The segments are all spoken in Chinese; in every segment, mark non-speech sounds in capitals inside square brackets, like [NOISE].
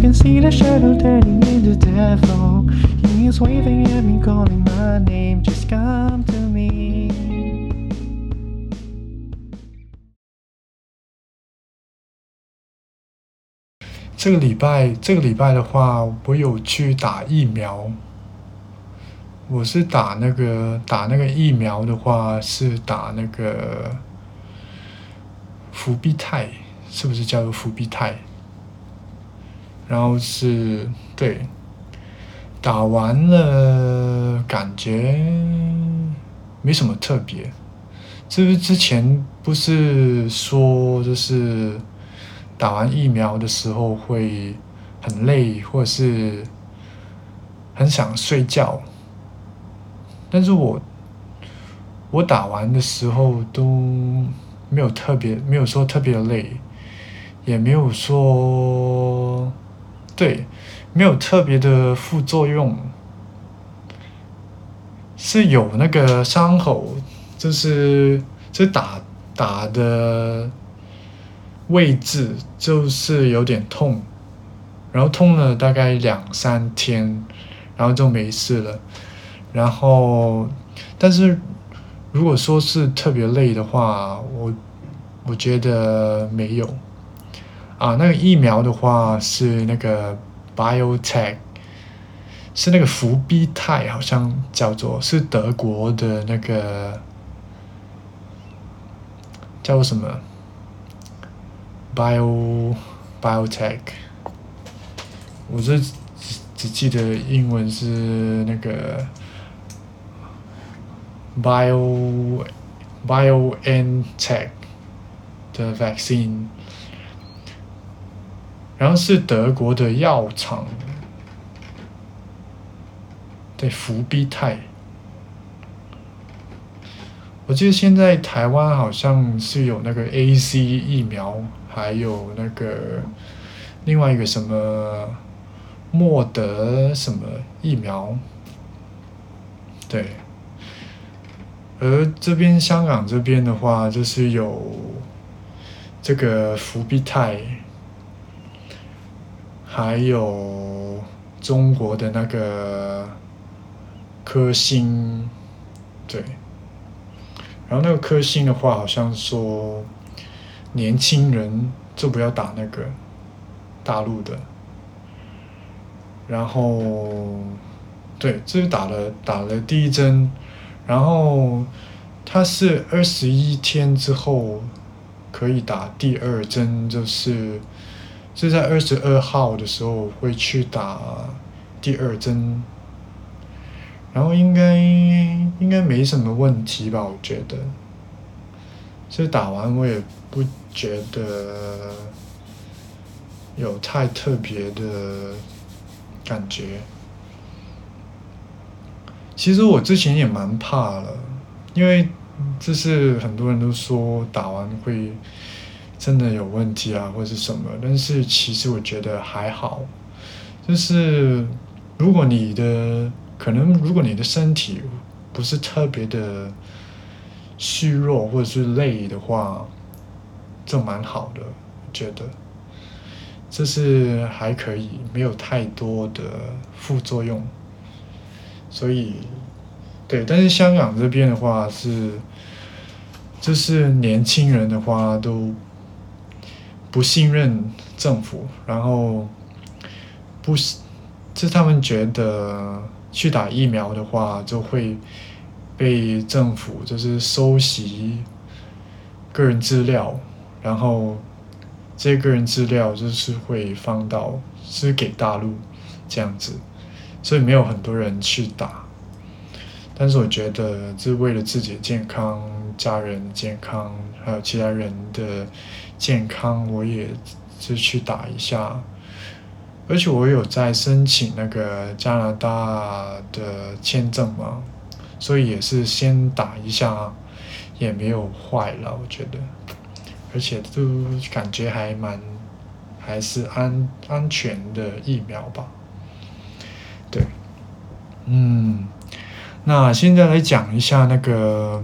Can see the shadow turning into devil. He's waving at me, calling my name. Just come to me. 这个礼拜，这个礼拜的话，我有去打疫苗。我是打那个打那个疫苗的话，是打那个伏必泰，是不是叫做伏必泰？然后是对，打完了感觉没什么特别。就是之前不是说就是打完疫苗的时候会很累，或者是很想睡觉？但是我我打完的时候都没有特别，没有说特别累，也没有说对，没有特别的副作用，是有那个伤口，就是这打打的位置就是有点痛，然后痛了大概两三天，然后就没事了。然后，但是如果说是特别累的话，我我觉得没有。啊，那个疫苗的话是那个 BioTech，是那个伏必泰，好像叫做是德国的那个叫做什么 Bio BioTech，我这只只记得英文是那个。Bio BioNTech 的 vaccine，然后是德国的药厂对伏必泰。我记得现在台湾好像是有那个 A C 疫苗，还有那个另外一个什么莫德什么疫苗，对。而这边香港这边的话，就是有这个伏必泰，还有中国的那个科兴，对。然后那个科兴的话，好像说年轻人就不要打那个大陆的。然后，对，这是打了打了第一针。然后，他是二十一天之后可以打第二针，就是是在二十二号的时候会去打第二针，然后应该应该没什么问题吧？我觉得，这打完我也不觉得有太特别的感觉。其实我之前也蛮怕了，因为就是很多人都说打完会真的有问题啊，或者是什么。但是其实我觉得还好，就是如果你的可能，如果你的身体不是特别的虚弱或者是累的话，就蛮好的，觉得这是还可以，没有太多的副作用。所以，对，但是香港这边的话是，就是年轻人的话都不信任政府，然后不是，就他们觉得去打疫苗的话就会被政府就是收集个人资料，然后这些个人资料就是会放到是给大陆这样子。所以没有很多人去打，但是我觉得是为了自己的健康、家人健康，还有其他人的健康，我也是去打一下。而且我有在申请那个加拿大的签证嘛，所以也是先打一下，也没有坏了，我觉得，而且都感觉还蛮，还是安安全的疫苗吧。对，嗯，那现在来讲一下那个。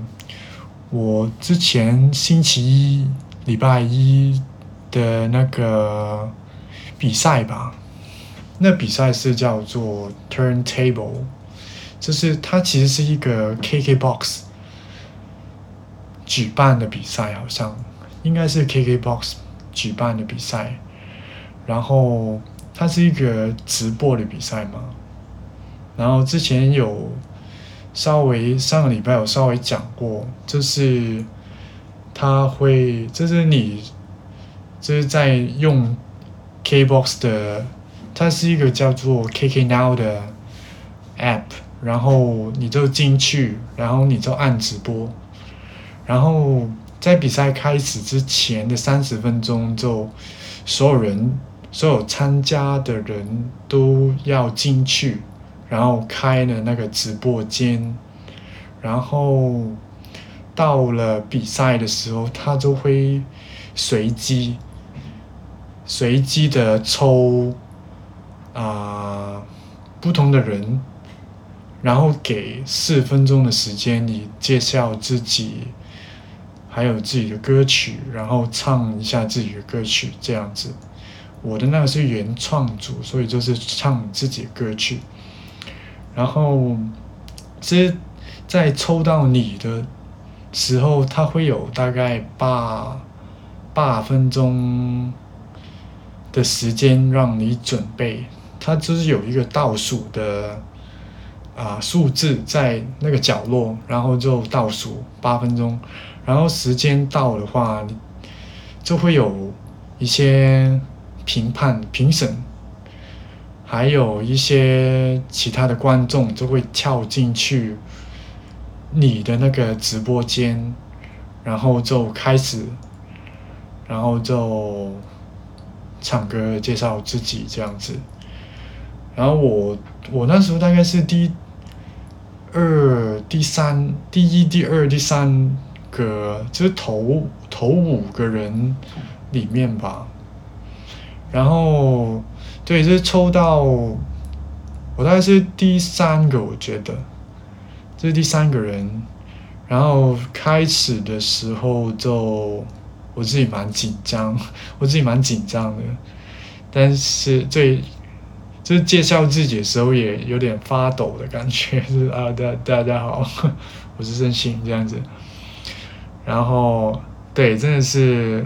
我之前星期一礼拜一的那个比赛吧，那比赛是叫做 Turntable，就是它其实是一个 KKBOX 举办的比赛，好像应该是 KKBOX 举办的比赛，然后它是一个直播的比赛嘛，然后之前有。稍微上个礼拜有稍微讲过，就是他会，就是你就是在用 KBox 的，它是一个叫做 KK Now 的 App，然后你就进去，然后你就按直播，然后在比赛开始之前的三十分钟，就所有人，所有参加的人都要进去。然后开了那个直播间，然后到了比赛的时候，他就会随机随机的抽啊不同的人，然后给四分钟的时间，你介绍自己，还有自己的歌曲，然后唱一下自己的歌曲，这样子。我的那个是原创组，所以就是唱自己的歌曲。然后，这在抽到你的时候，它会有大概八八分钟的时间让你准备。它就是有一个倒数的啊数字在那个角落，然后就倒数八分钟。然后时间到的话，就会有一些评判评审。还有一些其他的观众就会跳进去你的那个直播间，然后就开始，然后就唱歌介绍自己这样子。然后我我那时候大概是第二、第三、第一、第二、第三个，就是头头五个人里面吧。然后。对，就是抽到我大概是第三个，我觉得这是第三个人。然后开始的时候就我自己蛮紧张，我自己蛮紧张的。但是最就是介绍自己的时候也有点发抖的感觉，就是啊，大大家好，我是郑信这样子。然后对，真的是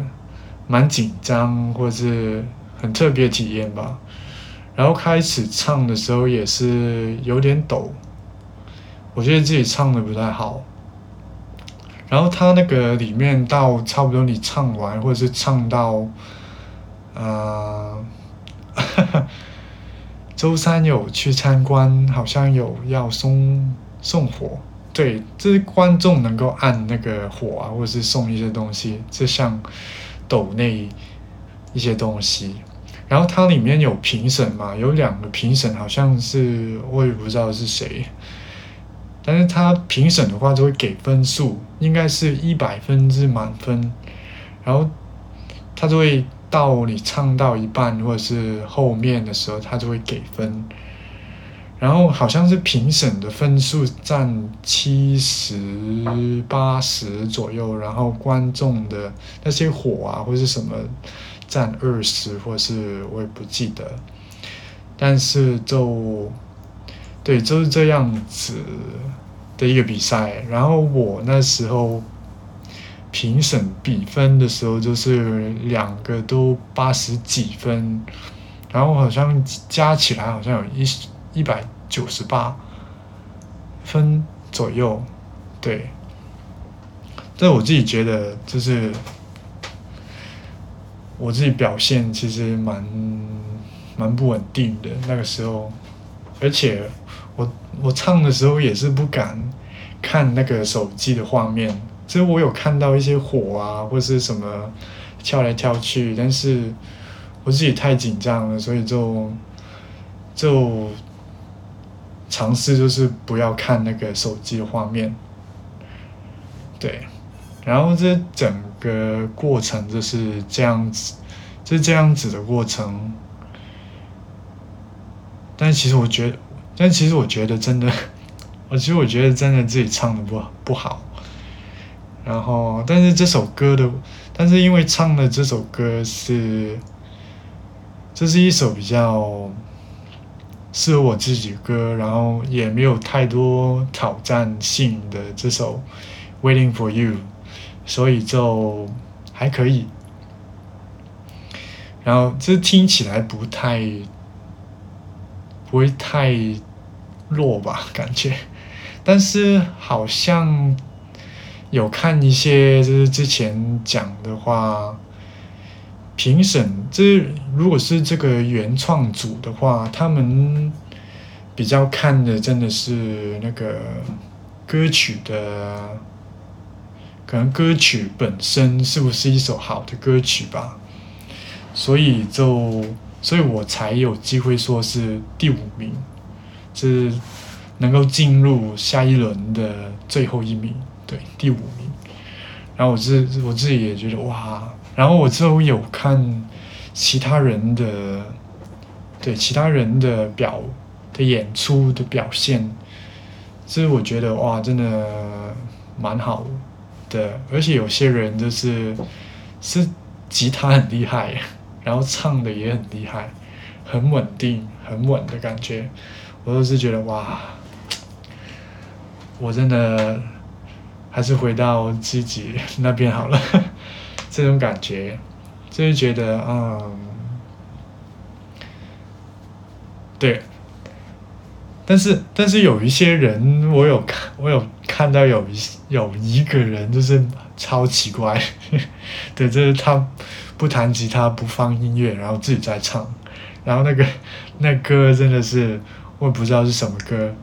蛮紧张，或是很特别体验吧。然后开始唱的时候也是有点抖，我觉得自己唱的不太好。然后他那个里面到差不多你唱完或者是唱到，呃，[LAUGHS] 周三有去参观，好像有要送送火，对，这是观众能够按那个火啊，或者是送一些东西，就像抖那一些东西。然后它里面有评审嘛，有两个评审，好像是我也不知道是谁，但是他评审的话就会给分数，应该是一百分是满分，然后他就会到你唱到一半或者是后面的时候，他就会给分，然后好像是评审的分数占七十八十左右，然后观众的那些火啊或是什么。占二十，或是我也不记得，但是就对，就是这样子的一个比赛。然后我那时候评审比分的时候，就是两个都八十几分，然后好像加起来好像有一一百九十八分左右，对。但我自己觉得就是。我自己表现其实蛮蛮不稳定的那个时候，而且我我唱的时候也是不敢看那个手机的画面，其实我有看到一些火啊或是什么跳来跳去，但是我自己太紧张了，所以就就尝试就是不要看那个手机的画面，对，然后这整个过程就是这样子，是这样子的过程。但其实我觉得，但其实我觉得真的，[LAUGHS] 我其实我觉得真的自己唱的不不好。然后，但是这首歌的，但是因为唱的这首歌是，这是一首比较适合我自己歌，然后也没有太多挑战性的这首《Waiting for You》，所以就还可以。然后这听起来不太。不会太弱吧？[LAUGHS] 感觉，但是好像有看一些，就是之前讲的话，评审这如果是这个原创组的话，他们比较看的真的是那个歌曲的，可能歌曲本身是不是一首好的歌曲吧，所以就。所以我才有机会说是第五名，是能够进入下一轮的最后一名，对，第五名。然后我自我自己也觉得哇，然后我之后有看其他人的，对其他人的表的演出的表现，所以我觉得哇，真的蛮好的，对而且有些人就是是吉他很厉害。[LAUGHS] 然后唱的也很厉害，很稳定，很稳的感觉，我都是觉得哇，我真的还是回到自己 [LAUGHS] 那边好了，[LAUGHS] 这种感觉，就是觉得嗯，对，但是但是有一些人，我有看，我有看到有一有一个人就是超奇怪，[LAUGHS] 对，就是他。不弹吉他，不放音乐，然后自己在唱，然后那个那歌真的是我也不知道是什么歌，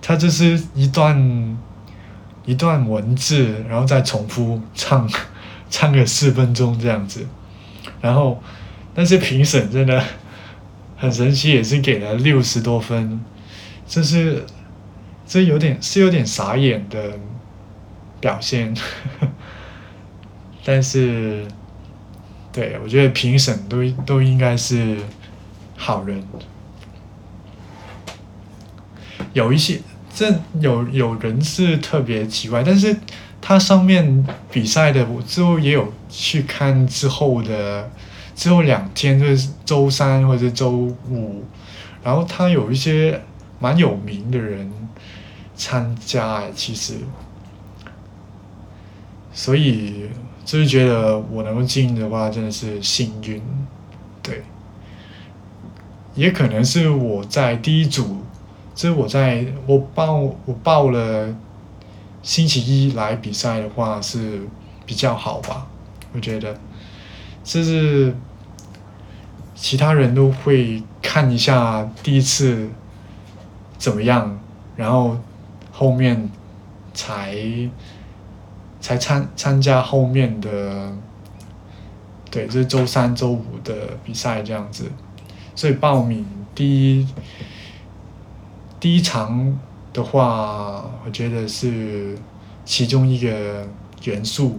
他就是一段一段文字，然后再重复唱唱个四分钟这样子，然后那些评审真的很神奇，也是给了六十多分，这是这有点是有点傻眼的表现，[LAUGHS] 但是。对，我觉得评审都都应该是好人。有一些这有有人是特别奇怪，但是他上面比赛的我之后也有去看之后的之后两天，就是周三或者周五，然后他有一些蛮有名的人参加，其实，所以。就是觉得我能够进的话，真的是幸运，对。也可能是我在第一组，就是我在我报我报了星期一来比赛的话是比较好吧，我觉得，就是其他人都会看一下第一次怎么样，然后后面才。才参参加后面的，对，就是周三、周五的比赛这样子，所以报名第一第一场的话，我觉得是其中一个元素，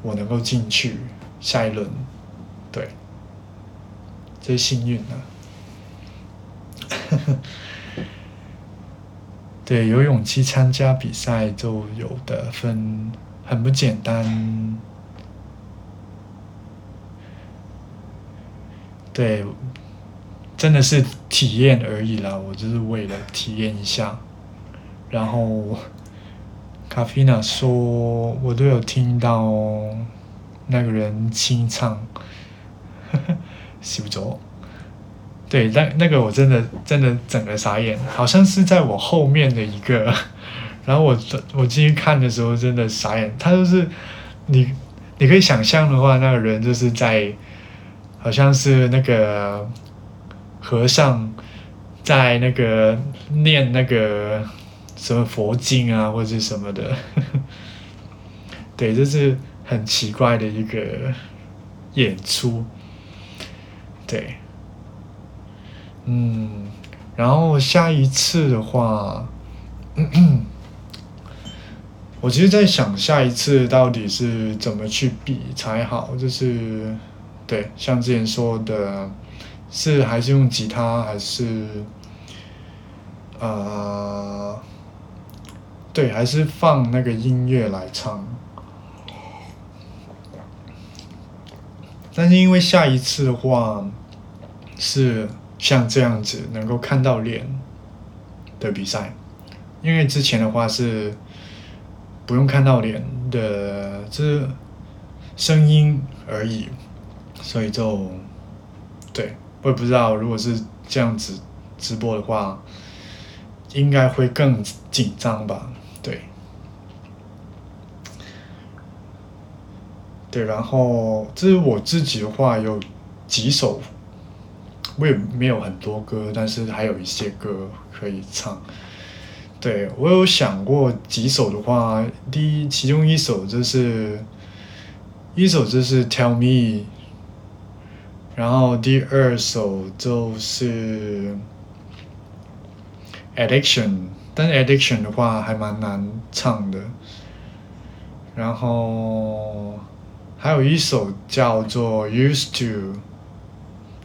我能够进去下一轮，对，这是幸运的。对，有勇气参加比赛就有的分，很不简单。对，真的是体验而已啦，我就是为了体验一下。然后，卡菲娜说，我都有听到那个人清唱，[LAUGHS] 洗不着。对，那那个我真的真的整个傻眼，好像是在我后面的一个，[LAUGHS] 然后我我进去看的时候真的傻眼，他就是你你可以想象的话，那个人就是在好像是那个和尚在那个念那个什么佛经啊，或者什么的，[LAUGHS] 对，就是很奇怪的一个演出，对。嗯，然后下一次的话，[COUGHS] 我其实在想下一次到底是怎么去比才好，就是对，像之前说的，是还是用吉他，还是呃，对，还是放那个音乐来唱。但是因为下一次的话，是像这样子能够看到脸的比赛，因为之前的话是不用看到脸的，这声音而已，所以就对我也不知道，如果是这样子直播的话，应该会更紧张吧？对。对，然后这是我自己的话，有几首，我也没有很多歌，但是还有一些歌可以唱。对我有想过几首的话，第一，其中一首就是一首就是 Tell Me，然后第二首就是 Addiction，但是 Addiction 的话还蛮难唱的，然后。还有一首叫做《Used to》，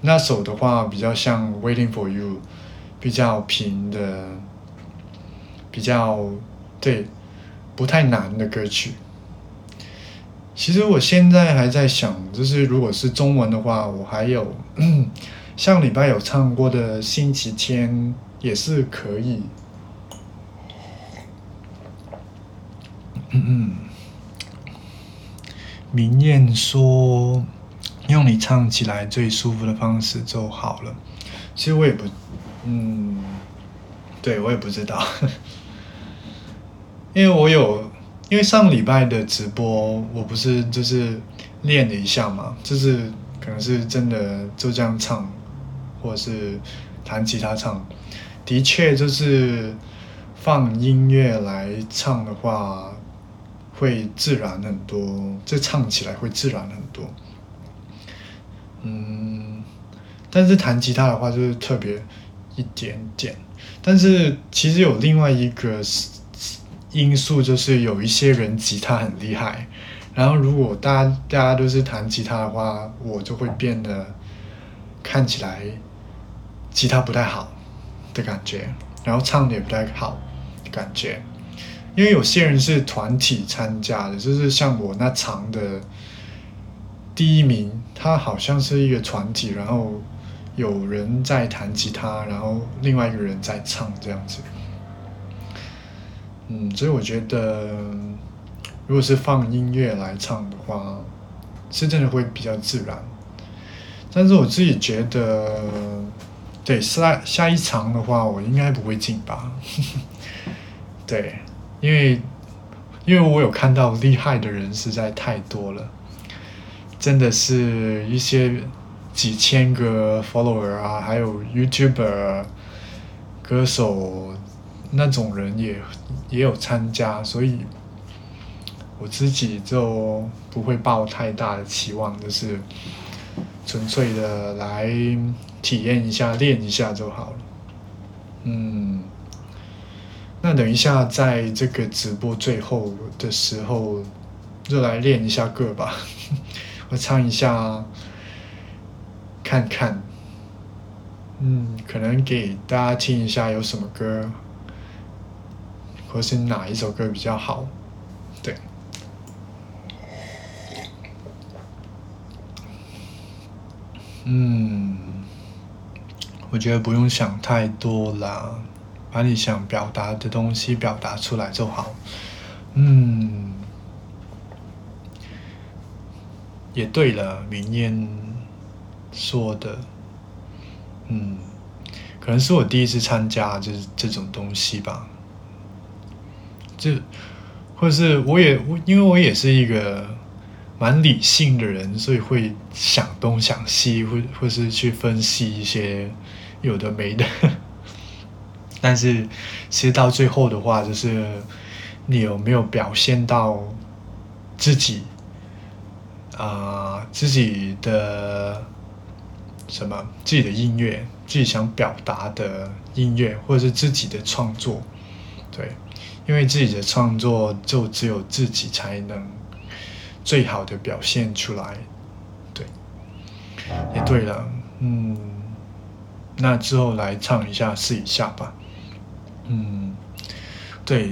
那首的话比较像《Waiting for You》，比较平的，比较对，不太难的歌曲。其实我现在还在想，就是如果是中文的话，我还有上礼拜有唱过的《星期天》也是可以。嗯嗯。明艳说：“用你唱起来最舒服的方式就好了。”其实我也不，嗯，对我也不知道，[LAUGHS] 因为我有，因为上礼拜的直播，我不是就是练了一下嘛，就是可能是真的就这样唱，或者是弹吉他唱，的确就是放音乐来唱的话。会自然很多，这唱起来会自然很多。嗯，但是弹吉他的话就是特别一点点。但是其实有另外一个因素，就是有一些人吉他很厉害，然后如果大家大家都是弹吉他的话，我就会变得看起来吉他不太好的感觉，然后唱的也不太好感觉。因为有些人是团体参加的，就是像我那场的第一名，他好像是一个团体，然后有人在弹吉他，然后另外一个人在唱这样子。嗯，所以我觉得，如果是放音乐来唱的话，是真的会比较自然。但是我自己觉得，对下下一场的话，我应该不会进吧？[LAUGHS] 对。因为，因为我有看到厉害的人实在太多了，真的是一些几千个 follower 啊，还有 YouTuber、歌手那种人也也有参加，所以我自己就不会抱太大的期望，就是纯粹的来体验一下、练一下就好了，嗯。那等一下，在这个直播最后的时候，就来练一下歌吧。我唱一下，看看，嗯，可能给大家听一下有什么歌，或是哪一首歌比较好，对。嗯，我觉得不用想太多啦。把你想表达的东西表达出来就好，嗯，也对了，明艳说的，嗯，可能是我第一次参加就是这种东西吧，就或者是我也我因为我也是一个蛮理性的人，所以会想东想西，或或是去分析一些有的没的。[LAUGHS] 但是，其实到最后的话，就是你有没有表现到自己啊自己的什么自己的音乐，自己想表达的音乐，或者是自己的创作，对，因为自己的创作就只有自己才能最好的表现出来，对。也对了，嗯，那之后来唱一下试一下吧，嗯，对，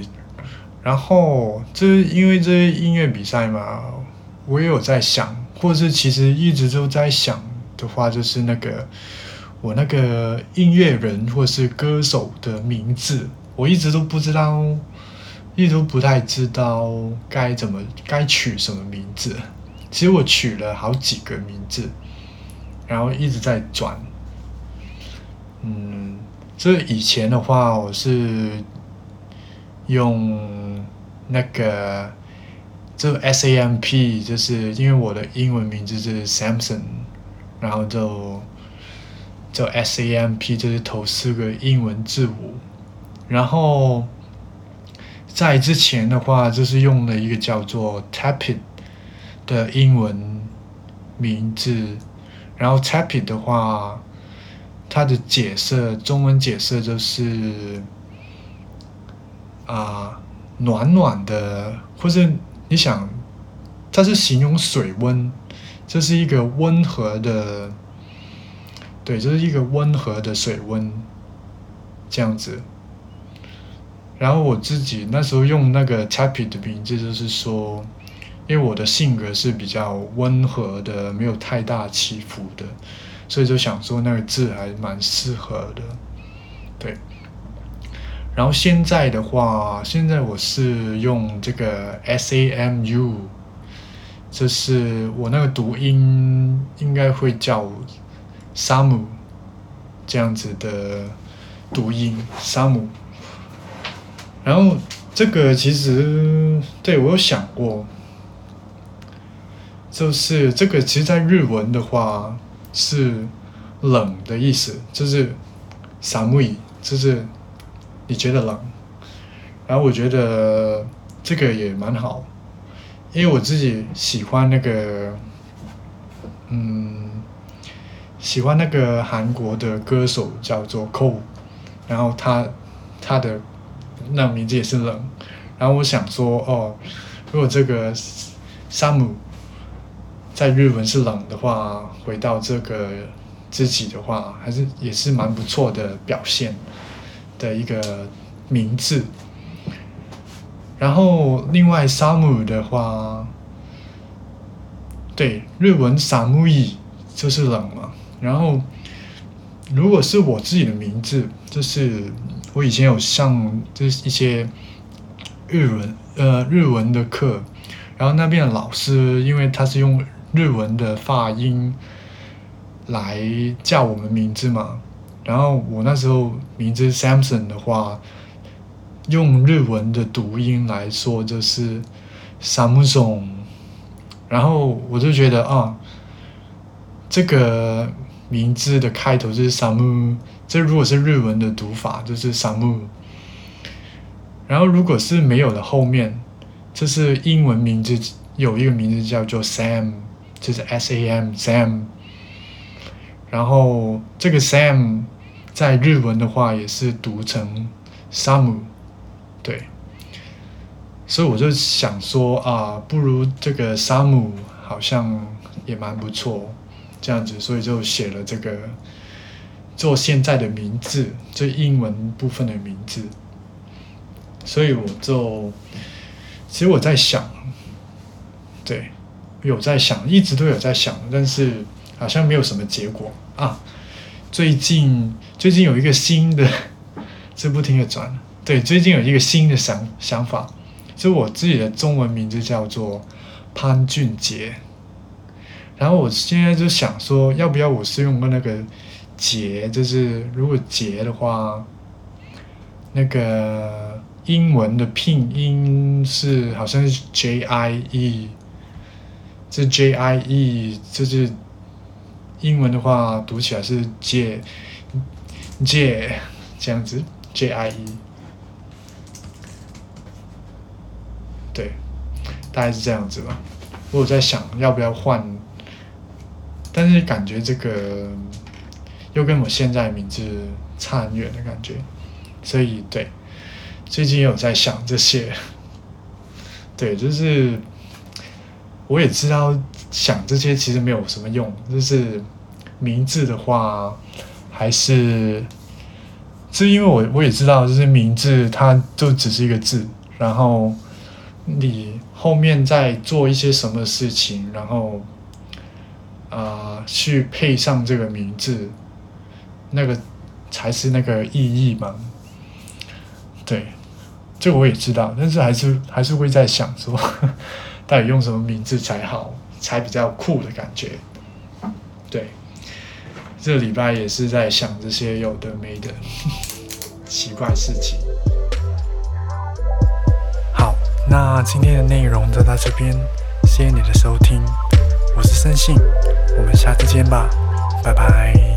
然后这因为这音乐比赛嘛，我也有在想，或是其实一直都在想的话，就是那个。我那个音乐人或是歌手的名字，我一直都不知道，一直都不太知道该怎么该取什么名字。其实我取了好几个名字，然后一直在转。嗯，这以前的话，我是用那个这 S A M P，就是因为我的英文名字是 Samson，然后就。就 S A M P，就是头四个英文字母。然后在之前的话，就是用了一个叫做 Tapit 的英文名字。然后 Tapit 的话，它的解释中文解释就是啊，暖暖的，或者你想，它是形容水温，这是一个温和的。对，这是一个温和的水温，这样子。然后我自己那时候用那个 Tappy 的名字，就是说，因为我的性格是比较温和的，没有太大起伏的，所以就想说那个字还蛮适合的。对。然后现在的话，现在我是用这个 S A M U，就是我那个读音应该会叫。沙姆这样子的读音，沙姆。然后这个其实对我有想过，就是这个其实，在日文的话是冷的意思，就是沙姆伊，就是你觉得冷。然后我觉得这个也蛮好，因为我自己喜欢那个，嗯。喜欢那个韩国的歌手叫做 Cole，然后他他的那名字也是冷，然后我想说哦，如果这个山姆在日文是冷的话，回到这个自己的话，还是也是蛮不错的表现的一个名字。然后另外山姆的话，对日文山姆伊就是冷嘛。然后，如果是我自己的名字，就是我以前有上就是一些日文呃日文的课，然后那边的老师因为他是用日文的发音来叫我们名字嘛，然后我那时候名字 Samson 的话，用日文的读音来说就是 Samson，然后我就觉得啊，这个。名字的开头就是 “samu”，这如果是日文的读法就是 “samu”。然后如果是没有的后面，这是英文名字有一个名字叫做 “Sam”，就是 “S-A-M”，Sam。然后这个 “Sam” 在日文的话也是读成 “samu”，对。所以我就想说啊，不如这个 “samu” 好像也蛮不错。这样子，所以就写了这个做现在的名字，这英文部分的名字。所以我就，其实我在想，对，有在想，一直都有在想，但是好像没有什么结果啊。最近最近有一个新的，是不停的转，对，最近有一个新的想想法，就我自己的中文名字叫做潘俊杰。然后我现在就想说，要不要我是用个那个“杰”，就是如果“杰”的话，那个英文的拼音是好像是 J I E，这 J I E 就是英文的话读起来是“杰”，“ J ”这样子，J I E，对，大概是这样子吧。我有在想要不要换。但是感觉这个又跟我现在名字差很远的感觉，所以对，最近有在想这些，[LAUGHS] 对，就是我也知道想这些其实没有什么用，就是名字的话还是，是因为我我也知道，就是名字它就只是一个字，然后你后面再做一些什么事情，然后啊去配上这个名字。那个才是那个意义嘛？对，这个我也知道，但是还是还是会在想说，[LAUGHS] 到底用什么名字才好，才比较酷的感觉。对，这礼拜也是在想这些有的没的 [LAUGHS] 奇怪事情。好，那今天的内容就到这边，谢谢你的收听，我是森信，我们下次见吧，拜拜。